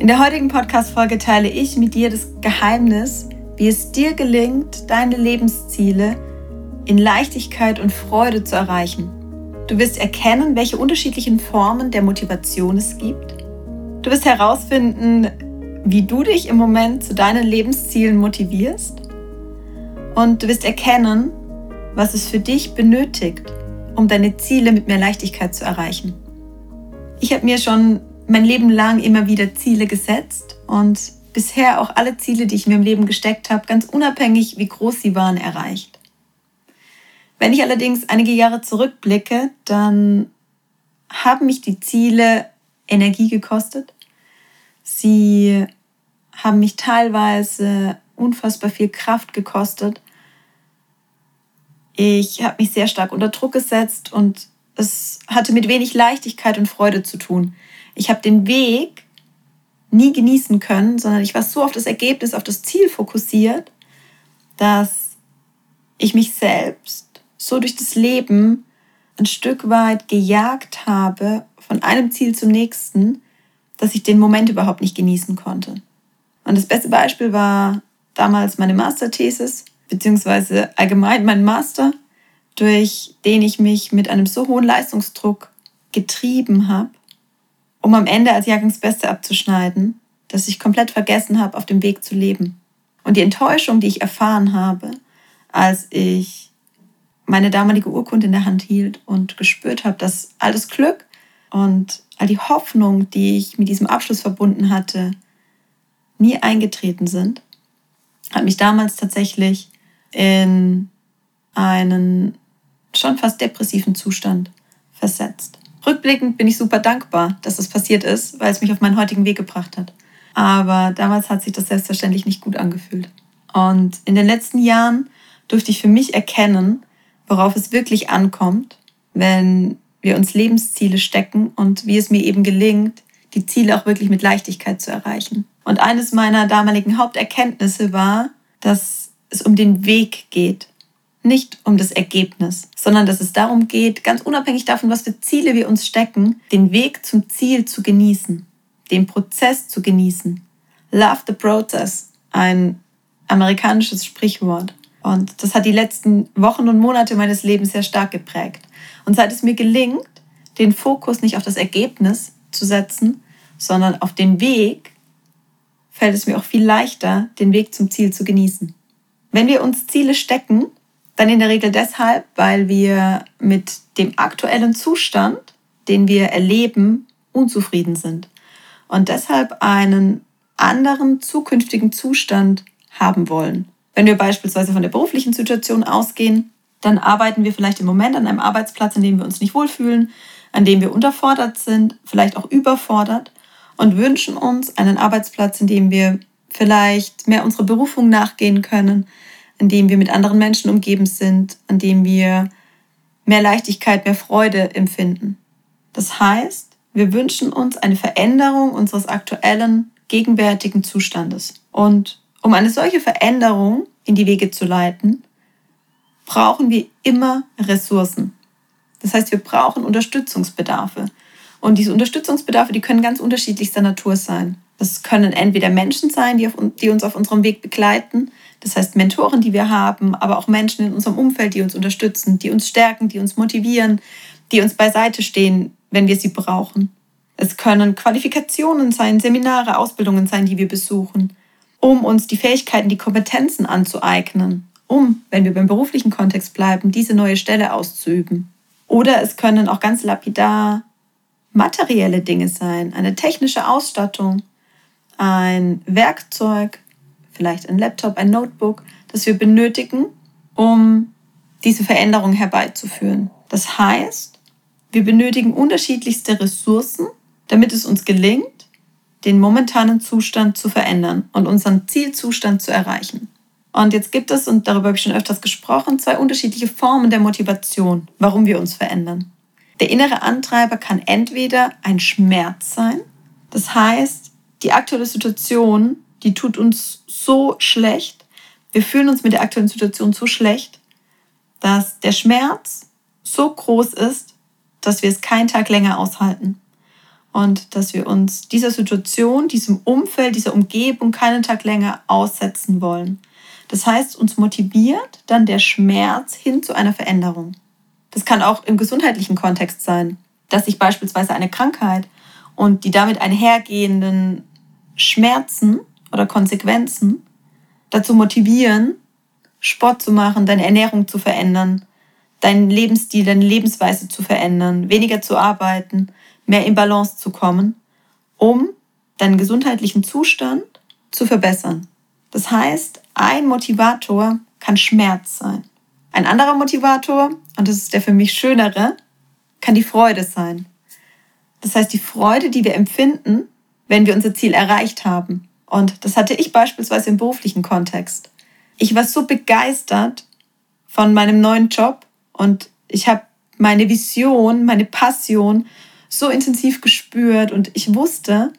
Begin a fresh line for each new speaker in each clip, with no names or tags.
In der heutigen Podcast-Folge teile ich mit dir das Geheimnis, wie es dir gelingt, deine Lebensziele in Leichtigkeit und Freude zu erreichen. Du wirst erkennen, welche unterschiedlichen Formen der Motivation es gibt. Du wirst herausfinden, wie du dich im Moment zu deinen Lebenszielen motivierst. Und du wirst erkennen, was es für dich benötigt, um deine Ziele mit mehr Leichtigkeit zu erreichen. Ich habe mir schon mein Leben lang immer wieder Ziele gesetzt und bisher auch alle Ziele, die ich mir im Leben gesteckt habe, ganz unabhängig, wie groß sie waren, erreicht. Wenn ich allerdings einige Jahre zurückblicke, dann haben mich die Ziele Energie gekostet. Sie haben mich teilweise unfassbar viel Kraft gekostet. Ich habe mich sehr stark unter Druck gesetzt und es hatte mit wenig Leichtigkeit und Freude zu tun ich habe den Weg nie genießen können, sondern ich war so auf das Ergebnis, auf das Ziel fokussiert, dass ich mich selbst so durch das Leben ein Stück weit gejagt habe von einem Ziel zum nächsten, dass ich den Moment überhaupt nicht genießen konnte. Und das beste Beispiel war damals meine Masterthesis, beziehungsweise allgemein mein Master, durch den ich mich mit einem so hohen Leistungsdruck getrieben habe, um am Ende als Jahrgangsbeste abzuschneiden, dass ich komplett vergessen habe, auf dem Weg zu leben. Und die Enttäuschung, die ich erfahren habe, als ich meine damalige Urkunde in der Hand hielt und gespürt habe, dass all das Glück und all die Hoffnung, die ich mit diesem Abschluss verbunden hatte, nie eingetreten sind, hat mich damals tatsächlich in einen schon fast depressiven Zustand versetzt. Rückblickend bin ich super dankbar, dass das passiert ist, weil es mich auf meinen heutigen Weg gebracht hat. Aber damals hat sich das selbstverständlich nicht gut angefühlt. Und in den letzten Jahren durfte ich für mich erkennen, worauf es wirklich ankommt, wenn wir uns Lebensziele stecken und wie es mir eben gelingt, die Ziele auch wirklich mit Leichtigkeit zu erreichen. Und eines meiner damaligen Haupterkenntnisse war, dass es um den Weg geht nicht um das Ergebnis, sondern dass es darum geht, ganz unabhängig davon, was für Ziele wir uns stecken, den Weg zum Ziel zu genießen, den Prozess zu genießen. Love the process, ein amerikanisches Sprichwort. Und das hat die letzten Wochen und Monate meines Lebens sehr stark geprägt. Und seit es mir gelingt, den Fokus nicht auf das Ergebnis zu setzen, sondern auf den Weg, fällt es mir auch viel leichter, den Weg zum Ziel zu genießen. Wenn wir uns Ziele stecken, dann in der Regel deshalb, weil wir mit dem aktuellen Zustand, den wir erleben, unzufrieden sind und deshalb einen anderen zukünftigen Zustand haben wollen. Wenn wir beispielsweise von der beruflichen Situation ausgehen, dann arbeiten wir vielleicht im Moment an einem Arbeitsplatz, an dem wir uns nicht wohlfühlen, an dem wir unterfordert sind, vielleicht auch überfordert und wünschen uns einen Arbeitsplatz, in dem wir vielleicht mehr unserer Berufung nachgehen können, in dem wir mit anderen Menschen umgeben sind, an dem wir mehr Leichtigkeit, mehr Freude empfinden. Das heißt, wir wünschen uns eine Veränderung unseres aktuellen, gegenwärtigen Zustandes. Und um eine solche Veränderung in die Wege zu leiten, brauchen wir immer Ressourcen. Das heißt, wir brauchen Unterstützungsbedarfe. Und diese Unterstützungsbedarfe, die können ganz unterschiedlichster Natur sein. Das können entweder Menschen sein, die, auf, die uns auf unserem Weg begleiten, das heißt Mentoren, die wir haben, aber auch Menschen in unserem Umfeld, die uns unterstützen, die uns stärken, die uns motivieren, die uns beiseite stehen, wenn wir sie brauchen. Es können Qualifikationen sein, Seminare, Ausbildungen sein, die wir besuchen, um uns die Fähigkeiten, die Kompetenzen anzueignen, um, wenn wir beim beruflichen Kontext bleiben, diese neue Stelle auszuüben. Oder es können auch ganz lapidar materielle Dinge sein, eine technische Ausstattung, ein Werkzeug, vielleicht ein Laptop, ein Notebook, das wir benötigen, um diese Veränderung herbeizuführen. Das heißt, wir benötigen unterschiedlichste Ressourcen, damit es uns gelingt, den momentanen Zustand zu verändern und unseren Zielzustand zu erreichen. Und jetzt gibt es, und darüber habe ich schon öfters gesprochen, zwei unterschiedliche Formen der Motivation, warum wir uns verändern. Der innere Antreiber kann entweder ein Schmerz sein, das heißt, die aktuelle Situation, die tut uns so schlecht, wir fühlen uns mit der aktuellen Situation so schlecht, dass der Schmerz so groß ist, dass wir es keinen Tag länger aushalten. Und dass wir uns dieser Situation, diesem Umfeld, dieser Umgebung keinen Tag länger aussetzen wollen. Das heißt, uns motiviert dann der Schmerz hin zu einer Veränderung. Das kann auch im gesundheitlichen Kontext sein, dass sich beispielsweise eine Krankheit und die damit einhergehenden Schmerzen oder Konsequenzen dazu motivieren, Sport zu machen, deine Ernährung zu verändern, deinen Lebensstil, deine Lebensweise zu verändern, weniger zu arbeiten, mehr in Balance zu kommen, um deinen gesundheitlichen Zustand zu verbessern. Das heißt, ein Motivator kann Schmerz sein. Ein anderer Motivator, und das ist der für mich schönere, kann die Freude sein. Das heißt, die Freude, die wir empfinden, wenn wir unser Ziel erreicht haben. Und das hatte ich beispielsweise im beruflichen Kontext. Ich war so begeistert von meinem neuen Job und ich habe meine Vision, meine Passion so intensiv gespürt und ich wusste,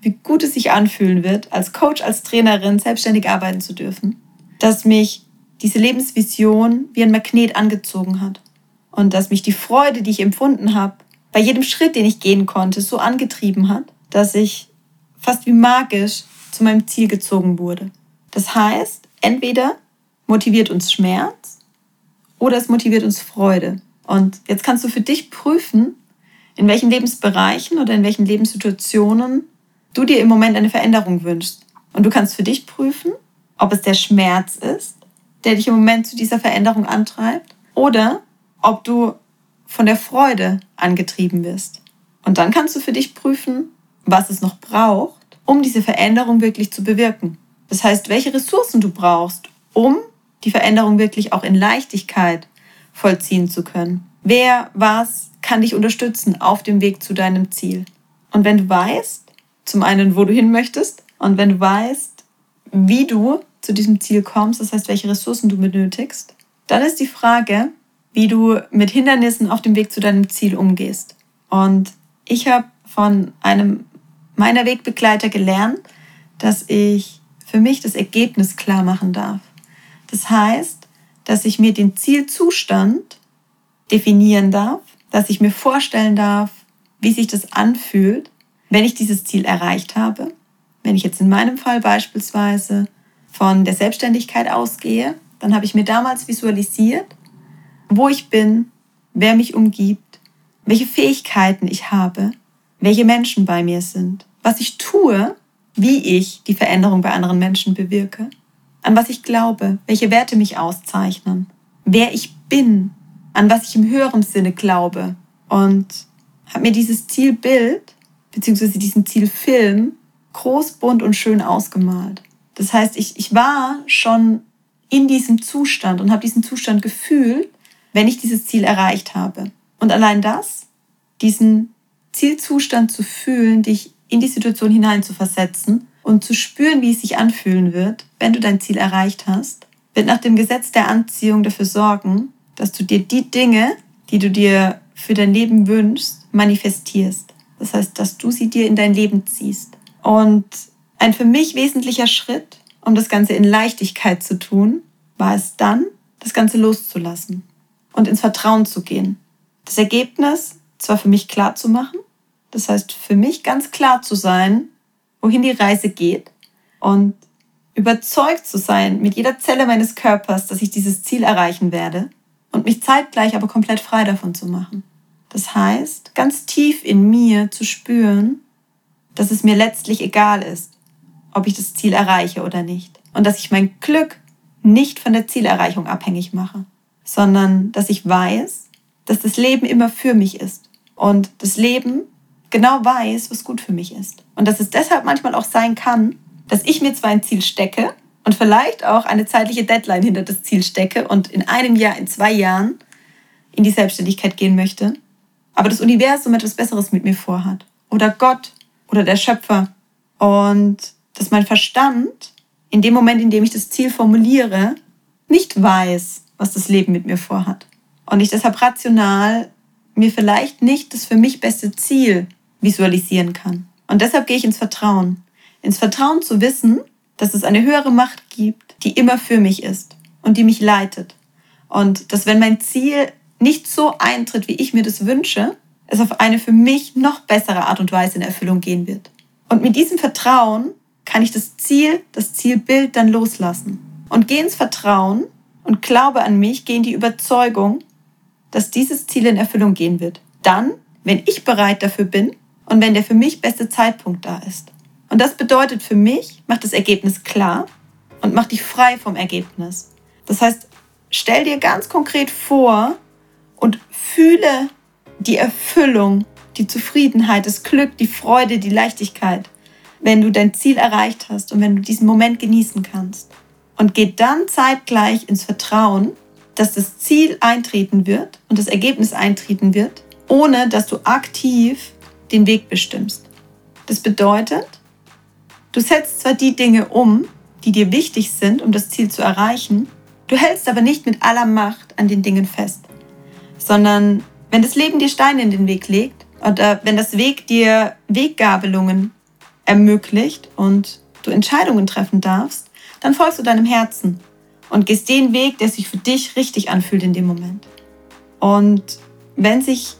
wie gut es sich anfühlen wird, als Coach, als Trainerin selbstständig arbeiten zu dürfen, dass mich diese Lebensvision wie ein Magnet angezogen hat und dass mich die Freude, die ich empfunden habe, bei jedem Schritt, den ich gehen konnte, so angetrieben hat, dass ich fast wie magisch zu meinem Ziel gezogen wurde. Das heißt, entweder motiviert uns Schmerz oder es motiviert uns Freude. Und jetzt kannst du für dich prüfen, in welchen Lebensbereichen oder in welchen Lebenssituationen du dir im Moment eine Veränderung wünschst. Und du kannst für dich prüfen, ob es der Schmerz ist, der dich im Moment zu dieser Veränderung antreibt, oder ob du von der Freude angetrieben wirst. Und dann kannst du für dich prüfen, was es noch braucht, um diese Veränderung wirklich zu bewirken. Das heißt, welche Ressourcen du brauchst, um die Veränderung wirklich auch in Leichtigkeit vollziehen zu können. Wer, was kann dich unterstützen auf dem Weg zu deinem Ziel. Und wenn du weißt, zum einen, wo du hin möchtest, und wenn du weißt, wie du zu diesem Ziel kommst, das heißt, welche Ressourcen du benötigst, dann ist die Frage, wie du mit Hindernissen auf dem Weg zu deinem Ziel umgehst. Und ich habe von einem meiner Wegbegleiter gelernt, dass ich für mich das Ergebnis klar machen darf. Das heißt, dass ich mir den Zielzustand definieren darf, dass ich mir vorstellen darf, wie sich das anfühlt, wenn ich dieses Ziel erreicht habe. Wenn ich jetzt in meinem Fall beispielsweise von der Selbstständigkeit ausgehe, dann habe ich mir damals visualisiert, wo ich bin, wer mich umgibt, welche Fähigkeiten ich habe, welche Menschen bei mir sind, was ich tue, wie ich die Veränderung bei anderen Menschen bewirke, an was ich glaube, welche Werte mich auszeichnen, wer ich bin, an was ich im höheren Sinne glaube und habe mir dieses Zielbild bzw. diesen Zielfilm groß, bunt und schön ausgemalt. Das heißt, ich, ich war schon in diesem Zustand und habe diesen Zustand gefühlt, wenn ich dieses Ziel erreicht habe. Und allein das, diesen Zielzustand zu fühlen, dich in die Situation hinein zu versetzen und zu spüren, wie es sich anfühlen wird, wenn du dein Ziel erreicht hast, wird nach dem Gesetz der Anziehung dafür sorgen, dass du dir die Dinge, die du dir für dein Leben wünschst, manifestierst. Das heißt, dass du sie dir in dein Leben ziehst. Und ein für mich wesentlicher Schritt, um das Ganze in Leichtigkeit zu tun, war es dann, das Ganze loszulassen und ins Vertrauen zu gehen. Das Ergebnis zwar für mich klar zu machen, das heißt für mich ganz klar zu sein, wohin die Reise geht und überzeugt zu sein mit jeder Zelle meines Körpers, dass ich dieses Ziel erreichen werde und mich zeitgleich aber komplett frei davon zu machen. Das heißt, ganz tief in mir zu spüren, dass es mir letztlich egal ist, ob ich das Ziel erreiche oder nicht. Und dass ich mein Glück nicht von der Zielerreichung abhängig mache, sondern dass ich weiß, dass das Leben immer für mich ist. Und das Leben genau weiß, was gut für mich ist. Und dass es deshalb manchmal auch sein kann, dass ich mir zwar ein Ziel stecke und vielleicht auch eine zeitliche Deadline hinter das Ziel stecke und in einem Jahr, in zwei Jahren in die Selbstständigkeit gehen möchte, aber das Universum etwas Besseres mit mir vorhat. Oder Gott oder der Schöpfer Und dass mein Verstand in dem Moment, in dem ich das Ziel formuliere, nicht weiß, was das Leben mit mir vorhat. Und ich deshalb rational mir vielleicht nicht das für mich beste Ziel visualisieren kann. Und deshalb gehe ich ins Vertrauen. Ins Vertrauen zu wissen, dass es eine höhere Macht gibt, die immer für mich ist und die mich leitet. Und dass wenn mein Ziel nicht so eintritt, wie ich mir das wünsche, es auf eine für mich noch bessere Art und Weise in Erfüllung gehen wird. Und mit diesem Vertrauen kann ich das Ziel, das Zielbild dann loslassen. Und gehe ins Vertrauen und glaube an mich, gehe in die Überzeugung, dass dieses Ziel in Erfüllung gehen wird. Dann, wenn ich bereit dafür bin und wenn der für mich beste Zeitpunkt da ist. Und das bedeutet für mich, macht das Ergebnis klar und macht dich frei vom Ergebnis. Das heißt, stell dir ganz konkret vor und fühle die Erfüllung, die Zufriedenheit, das Glück, die Freude, die Leichtigkeit, wenn du dein Ziel erreicht hast und wenn du diesen Moment genießen kannst. Und geh dann zeitgleich ins Vertrauen, dass das Ziel eintreten wird und das Ergebnis eintreten wird, ohne dass du aktiv den Weg bestimmst. Das bedeutet, du setzt zwar die Dinge um, die dir wichtig sind, um das Ziel zu erreichen, du hältst aber nicht mit aller Macht an den Dingen fest, sondern wenn das Leben dir Steine in den Weg legt oder wenn das Weg dir Weggabelungen ermöglicht und du Entscheidungen treffen darfst, dann folgst du deinem Herzen und gehst den Weg, der sich für dich richtig anfühlt in dem Moment. Und wenn sich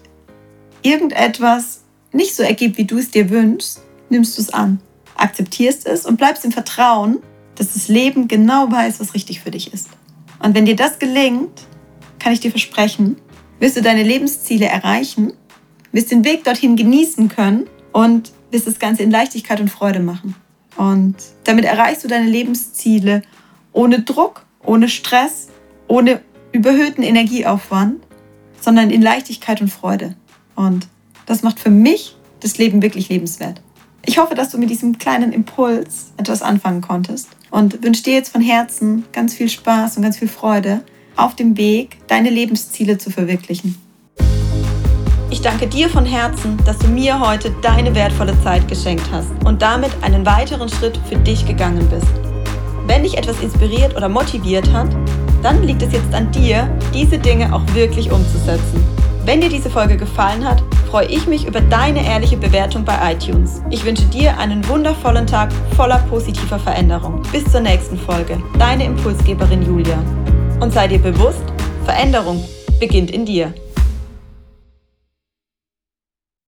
irgendetwas nicht so ergibt, wie du es dir wünschst, nimmst du es an, akzeptierst es und bleibst im Vertrauen, dass das Leben genau weiß, was richtig für dich ist. Und wenn dir das gelingt, kann ich dir versprechen, wirst du deine Lebensziele erreichen, wirst den Weg dorthin genießen können und wirst das Ganze in Leichtigkeit und Freude machen. Und damit erreichst du deine Lebensziele ohne Druck ohne Stress, ohne überhöhten Energieaufwand, sondern in Leichtigkeit und Freude. Und das macht für mich das Leben wirklich lebenswert. Ich hoffe, dass du mit diesem kleinen Impuls etwas anfangen konntest und wünsche dir jetzt von Herzen ganz viel Spaß und ganz viel Freude auf dem Weg, deine Lebensziele zu verwirklichen. Ich danke dir von Herzen, dass du mir heute deine wertvolle Zeit geschenkt hast und damit einen weiteren Schritt für dich gegangen bist. Wenn dich etwas inspiriert oder motiviert hat, dann liegt es jetzt an dir, diese Dinge auch wirklich umzusetzen. Wenn dir diese Folge gefallen hat, freue ich mich über deine ehrliche Bewertung bei iTunes. Ich wünsche dir einen wundervollen Tag voller positiver Veränderung. Bis zur nächsten Folge. Deine Impulsgeberin Julia. Und sei dir bewusst, Veränderung beginnt in dir.